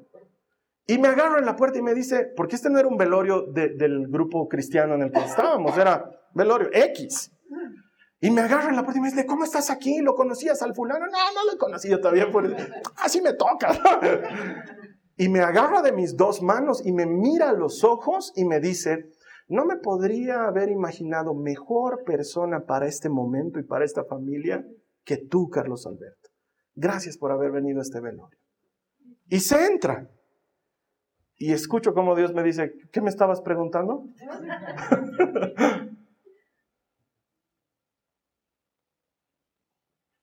Y me agarro en la puerta y me dice, porque este no era un velorio del grupo cristiano en el que estábamos, era velorio X. Y me agarro en la puerta y me dice, ¿cómo estás aquí? ¿Lo conocías al fulano? No, no lo conocía todavía. Así me toca. Y me agarra de mis dos manos y me mira a los ojos y me dice, no me podría haber imaginado mejor persona para este momento y para esta familia que tú, Carlos Alberto. Gracias por haber venido a este velorio. Y se entra. Y escucho como Dios me dice, ¿qué me estabas preguntando?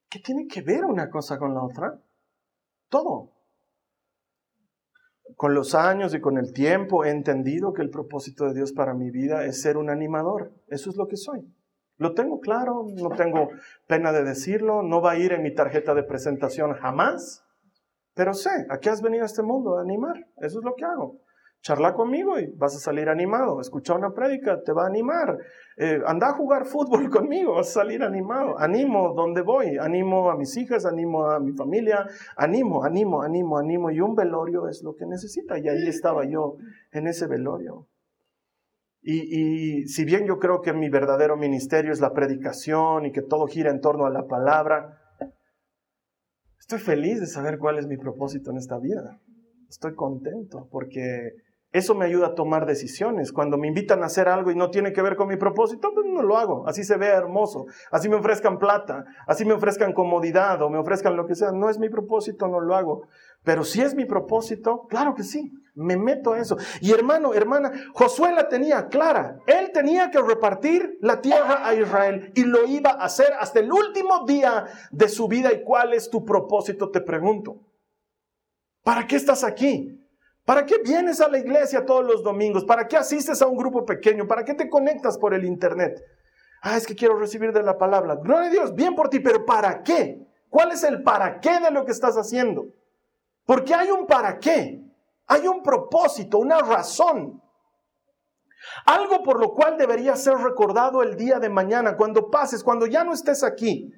¿Qué tiene que ver una cosa con la otra? Todo. Con los años y con el tiempo he entendido que el propósito de Dios para mi vida es ser un animador. Eso es lo que soy. Lo tengo claro, no tengo pena de decirlo, no va a ir en mi tarjeta de presentación jamás. Pero sé, ¿a qué has venido a este mundo? A animar. Eso es lo que hago. Charla conmigo y vas a salir animado. Escucha una prédica, te va a animar. Eh, anda a jugar fútbol conmigo, vas a salir animado. Animo donde voy. Animo a mis hijas, animo a mi familia. Animo, animo, animo, animo. Y un velorio es lo que necesita. Y ahí estaba yo en ese velorio. Y si bien yo creo que mi verdadero ministerio es la predicación y que todo gira en torno a la palabra, Estoy feliz de saber cuál es mi propósito en esta vida. Estoy contento porque eso me ayuda a tomar decisiones. Cuando me invitan a hacer algo y no tiene que ver con mi propósito, pues no lo hago. Así se ve hermoso. Así me ofrezcan plata, así me ofrezcan comodidad o me ofrezcan lo que sea. No es mi propósito, no lo hago. Pero si es mi propósito, claro que sí. Me meto a eso. Y hermano, hermana, Josué la tenía clara. Él tenía que repartir la tierra a Israel y lo iba a hacer hasta el último día de su vida. ¿Y cuál es tu propósito? Te pregunto. ¿Para qué estás aquí? ¿Para qué vienes a la iglesia todos los domingos? ¿Para qué asistes a un grupo pequeño? ¿Para qué te conectas por el internet? Ah, es que quiero recibir de la palabra. Gloria a Dios, bien por ti, pero ¿para qué? ¿Cuál es el para qué de lo que estás haciendo? Porque hay un para qué. Hay un propósito, una razón. Algo por lo cual debería ser recordado el día de mañana, cuando pases, cuando ya no estés aquí.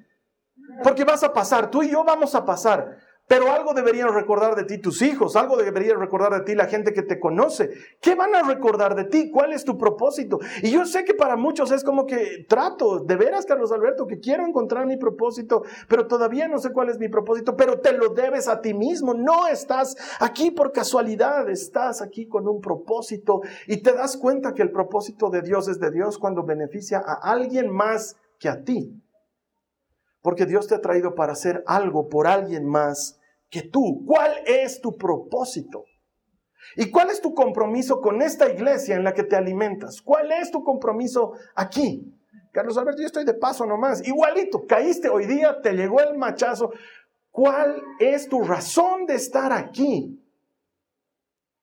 Porque vas a pasar, tú y yo vamos a pasar. Pero algo deberían recordar de ti tus hijos, algo deberían recordar de ti la gente que te conoce. ¿Qué van a recordar de ti? ¿Cuál es tu propósito? Y yo sé que para muchos es como que trato, de veras, Carlos Alberto, que quiero encontrar mi propósito, pero todavía no sé cuál es mi propósito, pero te lo debes a ti mismo. No estás aquí por casualidad, estás aquí con un propósito y te das cuenta que el propósito de Dios es de Dios cuando beneficia a alguien más que a ti. Porque Dios te ha traído para hacer algo por alguien más que tú. ¿Cuál es tu propósito? ¿Y cuál es tu compromiso con esta iglesia en la que te alimentas? ¿Cuál es tu compromiso aquí? Carlos Alberto, yo estoy de paso nomás. Igualito, caíste hoy día, te llegó el machazo. ¿Cuál es tu razón de estar aquí?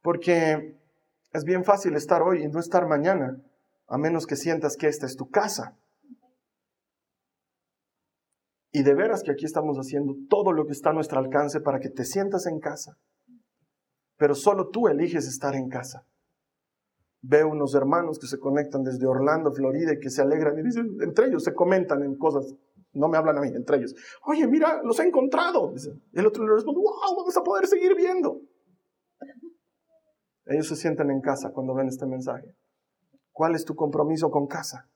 Porque es bien fácil estar hoy y no estar mañana, a menos que sientas que esta es tu casa. Y de veras que aquí estamos haciendo todo lo que está a nuestro alcance para que te sientas en casa. Pero solo tú eliges estar en casa. Veo unos hermanos que se conectan desde Orlando, Florida, y que se alegran y dicen, entre ellos se comentan en cosas, no me hablan a mí, entre ellos. Oye, mira, los he encontrado. El otro le responde, wow, vamos a poder seguir viendo. Ellos se sienten en casa cuando ven este mensaje. ¿Cuál es tu compromiso con casa?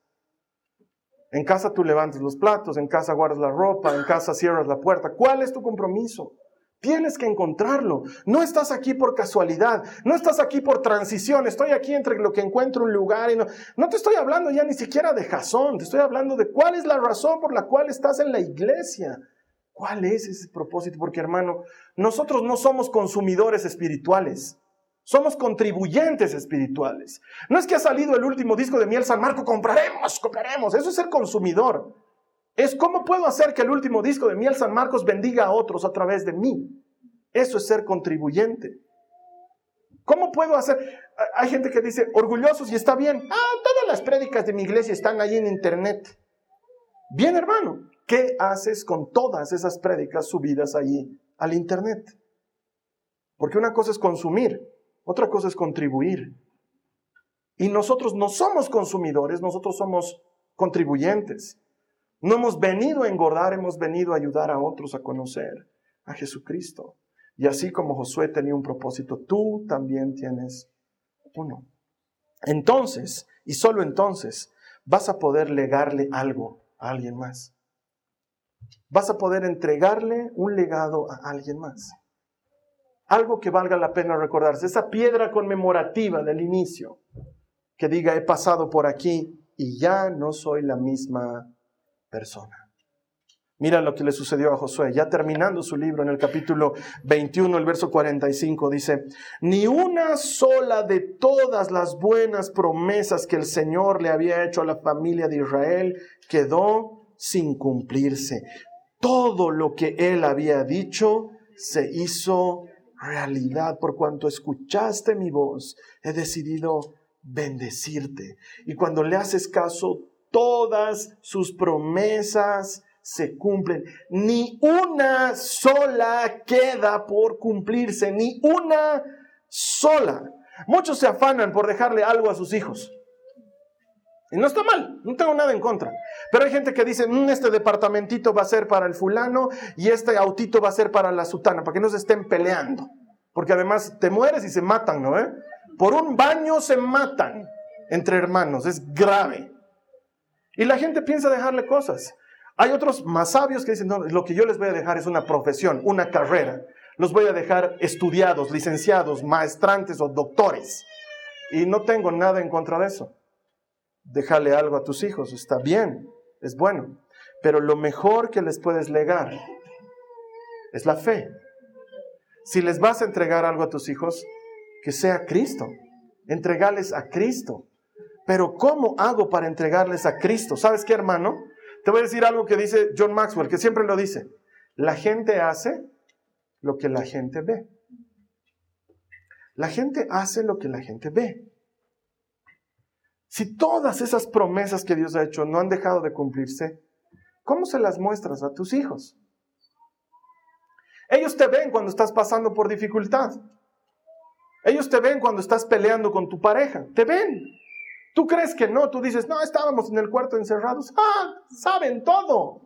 En casa tú levantas los platos, en casa guardas la ropa, en casa cierras la puerta. ¿Cuál es tu compromiso? Tienes que encontrarlo. No estás aquí por casualidad, no estás aquí por transición. Estoy aquí entre lo que encuentro un lugar y no. No te estoy hablando ya ni siquiera de jazón, te estoy hablando de cuál es la razón por la cual estás en la iglesia. ¿Cuál es ese propósito? Porque hermano, nosotros no somos consumidores espirituales. Somos contribuyentes espirituales. No es que ha salido el último disco de Miel San Marco, compraremos, compraremos. Eso es ser consumidor. Es cómo puedo hacer que el último disco de Miel San Marcos bendiga a otros a través de mí. Eso es ser contribuyente. ¿Cómo puedo hacer? Hay gente que dice, orgullosos y está bien. Ah, todas las prédicas de mi iglesia están ahí en internet. Bien, hermano. ¿Qué haces con todas esas prédicas subidas ahí al internet? Porque una cosa es consumir otra cosa es contribuir. Y nosotros no somos consumidores, nosotros somos contribuyentes. No hemos venido a engordar, hemos venido a ayudar a otros a conocer a Jesucristo. Y así como Josué tenía un propósito, tú también tienes uno. Entonces, y solo entonces, vas a poder legarle algo a alguien más. Vas a poder entregarle un legado a alguien más algo que valga la pena recordarse, esa piedra conmemorativa del inicio, que diga, he pasado por aquí y ya no soy la misma persona. Mira lo que le sucedió a Josué, ya terminando su libro en el capítulo 21, el verso 45, dice, ni una sola de todas las buenas promesas que el Señor le había hecho a la familia de Israel quedó sin cumplirse. Todo lo que él había dicho se hizo realidad, por cuanto escuchaste mi voz, he decidido bendecirte. Y cuando le haces caso, todas sus promesas se cumplen. Ni una sola queda por cumplirse, ni una sola. Muchos se afanan por dejarle algo a sus hijos. Y no está mal, no tengo nada en contra. Pero hay gente que dice, mm, este departamentito va a ser para el fulano y este autito va a ser para la sutana, para que no se estén peleando. Porque además te mueres y se matan, ¿no? Eh? Por un baño se matan entre hermanos, es grave. Y la gente piensa dejarle cosas. Hay otros más sabios que dicen, no, lo que yo les voy a dejar es una profesión, una carrera. Los voy a dejar estudiados, licenciados, maestrantes o doctores. Y no tengo nada en contra de eso déjale algo a tus hijos, está bien, es bueno, pero lo mejor que les puedes legar es la fe. Si les vas a entregar algo a tus hijos, que sea Cristo, entregales a Cristo. Pero ¿cómo hago para entregarles a Cristo? ¿Sabes qué, hermano? Te voy a decir algo que dice John Maxwell, que siempre lo dice. La gente hace lo que la gente ve. La gente hace lo que la gente ve. Si todas esas promesas que Dios ha hecho no han dejado de cumplirse, ¿cómo se las muestras a tus hijos? Ellos te ven cuando estás pasando por dificultad. Ellos te ven cuando estás peleando con tu pareja. Te ven. Tú crees que no, tú dices, no, estábamos en el cuarto encerrados. Ah, saben todo.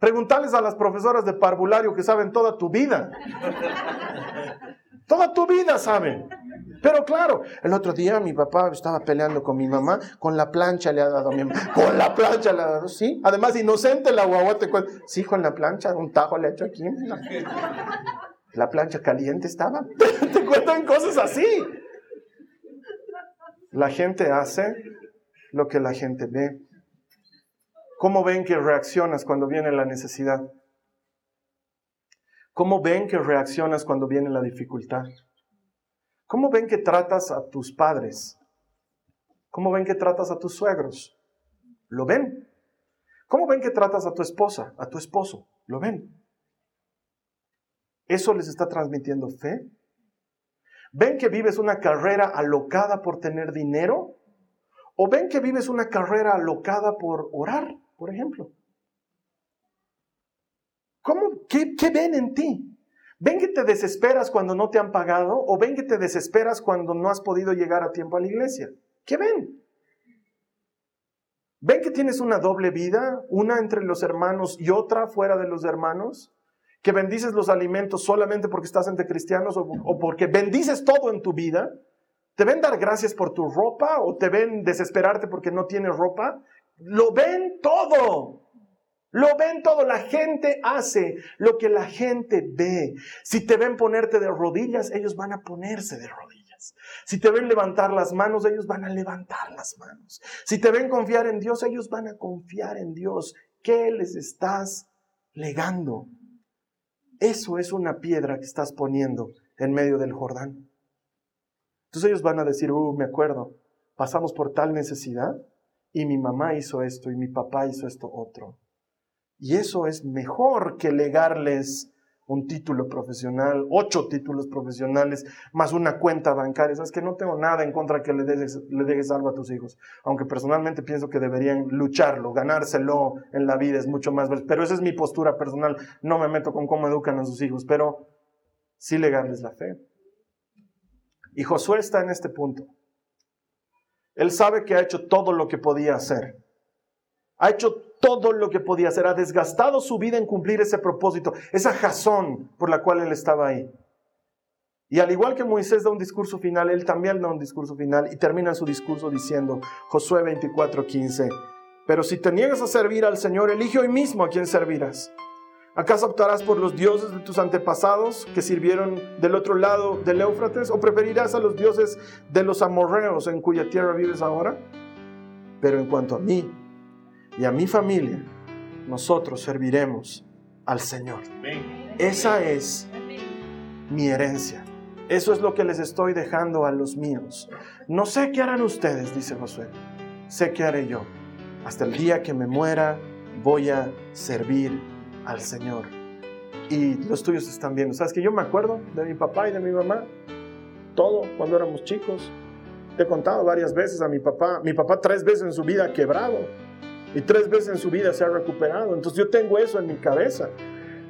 Preguntarles a las profesoras de parvulario que saben toda tu vida. Toda tu vida saben. Pero claro, el otro día mi papá estaba peleando con mi mamá, con la plancha le ha dado a mi mamá, con la plancha le ha dado, sí. Además, inocente la guagua te cuenta, sí, con la plancha, un tajo le ha hecho aquí. La plancha caliente estaba. te cuentan cosas así. La gente hace lo que la gente ve. ¿Cómo ven que reaccionas cuando viene la necesidad? ¿Cómo ven que reaccionas cuando viene la dificultad? ¿Cómo ven que tratas a tus padres? ¿Cómo ven que tratas a tus suegros? ¿Lo ven? ¿Cómo ven que tratas a tu esposa, a tu esposo? ¿Lo ven? ¿Eso les está transmitiendo fe? ¿Ven que vives una carrera alocada por tener dinero? ¿O ven que vives una carrera alocada por orar, por ejemplo? ¿Cómo, qué, ¿Qué ven en ti? ¿Ven que te desesperas cuando no te han pagado? ¿O ven que te desesperas cuando no has podido llegar a tiempo a la iglesia? ¿Qué ven? ¿Ven que tienes una doble vida? Una entre los hermanos y otra fuera de los hermanos que bendices los alimentos solamente porque estás entre cristianos o, porque bendices todo en tu vida, te ven dar gracias por tu ropa o te ven desesperarte porque no tienes ropa, lo ven todo. Lo ven todo, la gente hace lo que la gente ve. Si te ven ponerte de rodillas, ellos van a ponerse de rodillas. Si te ven levantar las manos, ellos van a levantar las manos. Si te ven confiar en Dios, ellos van a confiar en Dios. ¿Qué les estás legando? Eso es una piedra que estás poniendo en medio del Jordán. Entonces ellos van a decir, uh, me acuerdo, pasamos por tal necesidad y mi mamá hizo esto y mi papá hizo esto otro. Y eso es mejor que legarles un título profesional, ocho títulos profesionales, más una cuenta bancaria. Es que no tengo nada en contra que le dejes, le dejes algo a tus hijos, aunque personalmente pienso que deberían lucharlo, ganárselo en la vida es mucho más, pero esa es mi postura personal, no me meto con cómo educan a sus hijos, pero sí legarles la fe. Y Josué está en este punto. Él sabe que ha hecho todo lo que podía hacer. Ha hecho todo lo que podía hacer, ha desgastado su vida en cumplir ese propósito, esa razón por la cual él estaba ahí. Y al igual que Moisés da un discurso final, él también da un discurso final y termina su discurso diciendo, Josué 24:15, pero si te niegas a servir al Señor, elige hoy mismo a quien servirás. ¿Acaso optarás por los dioses de tus antepasados que sirvieron del otro lado del Éufrates o preferirás a los dioses de los amorreos en cuya tierra vives ahora? Pero en cuanto a mí y a mi familia, nosotros serviremos al Señor. Esa es mi herencia. Eso es lo que les estoy dejando a los míos. No sé qué harán ustedes, dice Josué. Sé qué haré yo. Hasta el día que me muera voy a servir al Señor. Y los tuyos están viendo. ¿Sabes que yo me acuerdo de mi papá y de mi mamá? Todo cuando éramos chicos. Te he contado varias veces a mi papá. Mi papá tres veces en su vida quebrado y tres veces en su vida se ha recuperado. Entonces yo tengo eso en mi cabeza.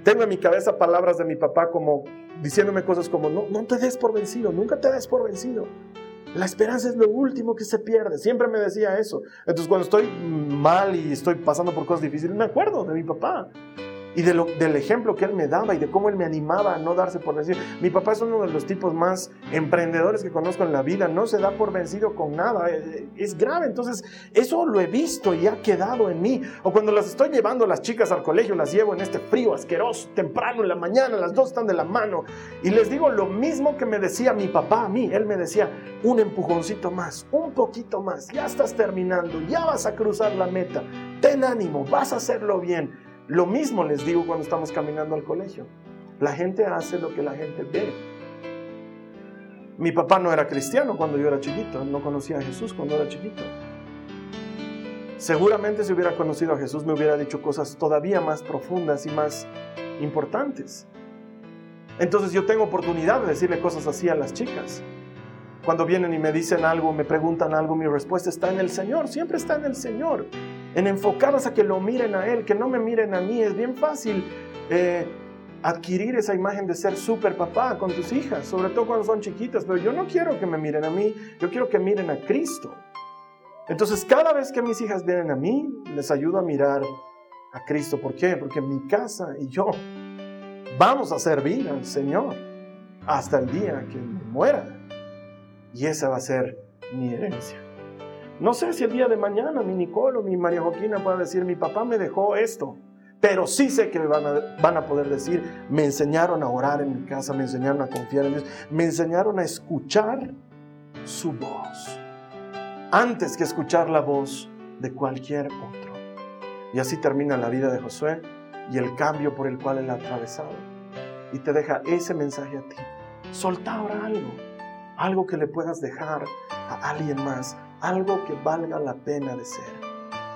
Tengo en mi cabeza palabras de mi papá como diciéndome cosas como, no, no te des por vencido, nunca te des por vencido. La esperanza es lo último que se pierde. Siempre me decía eso. Entonces cuando estoy mal y estoy pasando por cosas difíciles, me acuerdo de mi papá y de lo, del ejemplo que él me daba y de cómo él me animaba a no darse por vencido. Mi papá es uno de los tipos más emprendedores que conozco en la vida, no se da por vencido con nada, eh, eh, es grave, entonces eso lo he visto y ha quedado en mí. O cuando las estoy llevando las chicas al colegio, las llevo en este frío asqueroso, temprano en la mañana, las dos están de la mano, y les digo lo mismo que me decía mi papá a mí, él me decía, un empujoncito más, un poquito más, ya estás terminando, ya vas a cruzar la meta, ten ánimo, vas a hacerlo bien. Lo mismo les digo cuando estamos caminando al colegio. La gente hace lo que la gente ve. Mi papá no era cristiano cuando yo era chiquito, no conocía a Jesús cuando era chiquito. Seguramente si hubiera conocido a Jesús me hubiera dicho cosas todavía más profundas y más importantes. Entonces yo tengo oportunidad de decirle cosas así a las chicas. Cuando vienen y me dicen algo, me preguntan algo, mi respuesta está en el Señor, siempre está en el Señor en enfocarlas a que lo miren a Él, que no me miren a mí. Es bien fácil eh, adquirir esa imagen de ser súper papá con tus hijas, sobre todo cuando son chiquitas, pero yo no quiero que me miren a mí, yo quiero que miren a Cristo. Entonces cada vez que mis hijas vienen a mí, les ayudo a mirar a Cristo. ¿Por qué? Porque mi casa y yo vamos a servir al Señor hasta el día que muera. Y esa va a ser mi herencia. No sé si el día de mañana mi Nicole o mi María Joaquina pueda decir, mi papá me dejó esto, pero sí sé que van a, van a poder decir, me enseñaron a orar en mi casa, me enseñaron a confiar en Dios, me enseñaron a escuchar su voz, antes que escuchar la voz de cualquier otro. Y así termina la vida de Josué y el cambio por el cual él ha atravesado. Y te deja ese mensaje a ti. Solta ahora algo, algo que le puedas dejar a alguien más algo que valga la pena de ser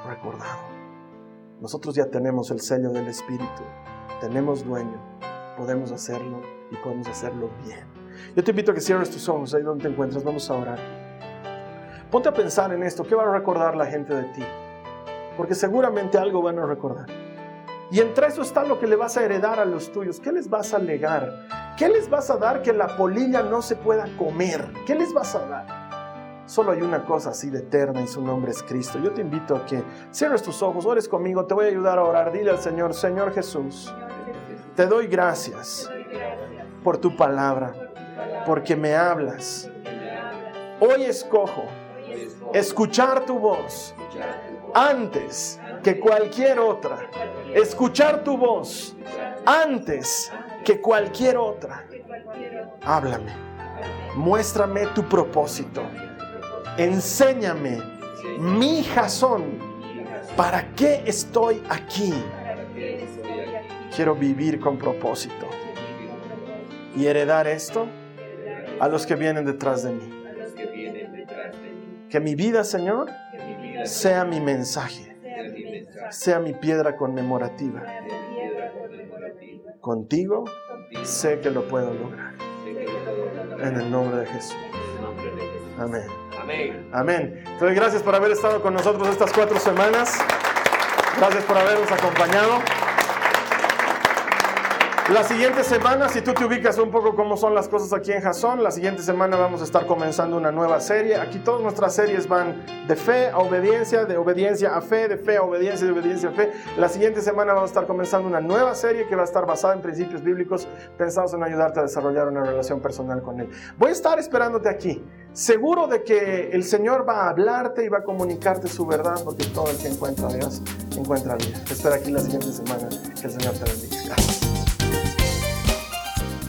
recordado. Nosotros ya tenemos el sello del Espíritu, tenemos dueño podemos hacerlo y podemos hacerlo bien. Yo te invito a que cierres tus ojos ahí donde te encuentras. Vamos a orar. Ponte a pensar en esto. ¿Qué va a recordar la gente de ti? Porque seguramente algo van a recordar. Y entre eso está lo que le vas a heredar a los tuyos. ¿Qué les vas a legar? ¿Qué les vas a dar que la polilla no se pueda comer? ¿Qué les vas a dar? Solo hay una cosa así de eterna y su nombre es Cristo. Yo te invito a que cierres tus ojos, ores conmigo, te voy a ayudar a orar. Dile al Señor, Señor Jesús, te doy gracias por tu palabra, porque me hablas. Hoy escojo escuchar tu voz antes que cualquier otra. Escuchar tu voz antes que cualquier otra. Háblame. Muéstrame tu propósito. Enséñame mi jazón. ¿Para qué estoy aquí? Quiero vivir con propósito y heredar esto a los que vienen detrás de mí. Que mi vida, Señor, sea mi mensaje, sea mi piedra conmemorativa. Contigo sé que lo puedo lograr. En el nombre de Jesús. Amén. Amén. Entonces, gracias por haber estado con nosotros estas cuatro semanas. Gracias por habernos acompañado. La siguiente semana, si tú te ubicas un poco cómo son las cosas aquí en Jason, la siguiente semana vamos a estar comenzando una nueva serie. Aquí todas nuestras series van de fe a obediencia, de obediencia a fe, de fe a obediencia, de obediencia a fe. La siguiente semana vamos a estar comenzando una nueva serie que va a estar basada en principios bíblicos pensados en ayudarte a desarrollar una relación personal con Él. Voy a estar esperándote aquí, seguro de que el Señor va a hablarte y va a comunicarte su verdad, porque todo el que encuentra a Dios encuentra a Dios. Te espero aquí la siguiente semana. Que el Señor te bendiga. Gracias.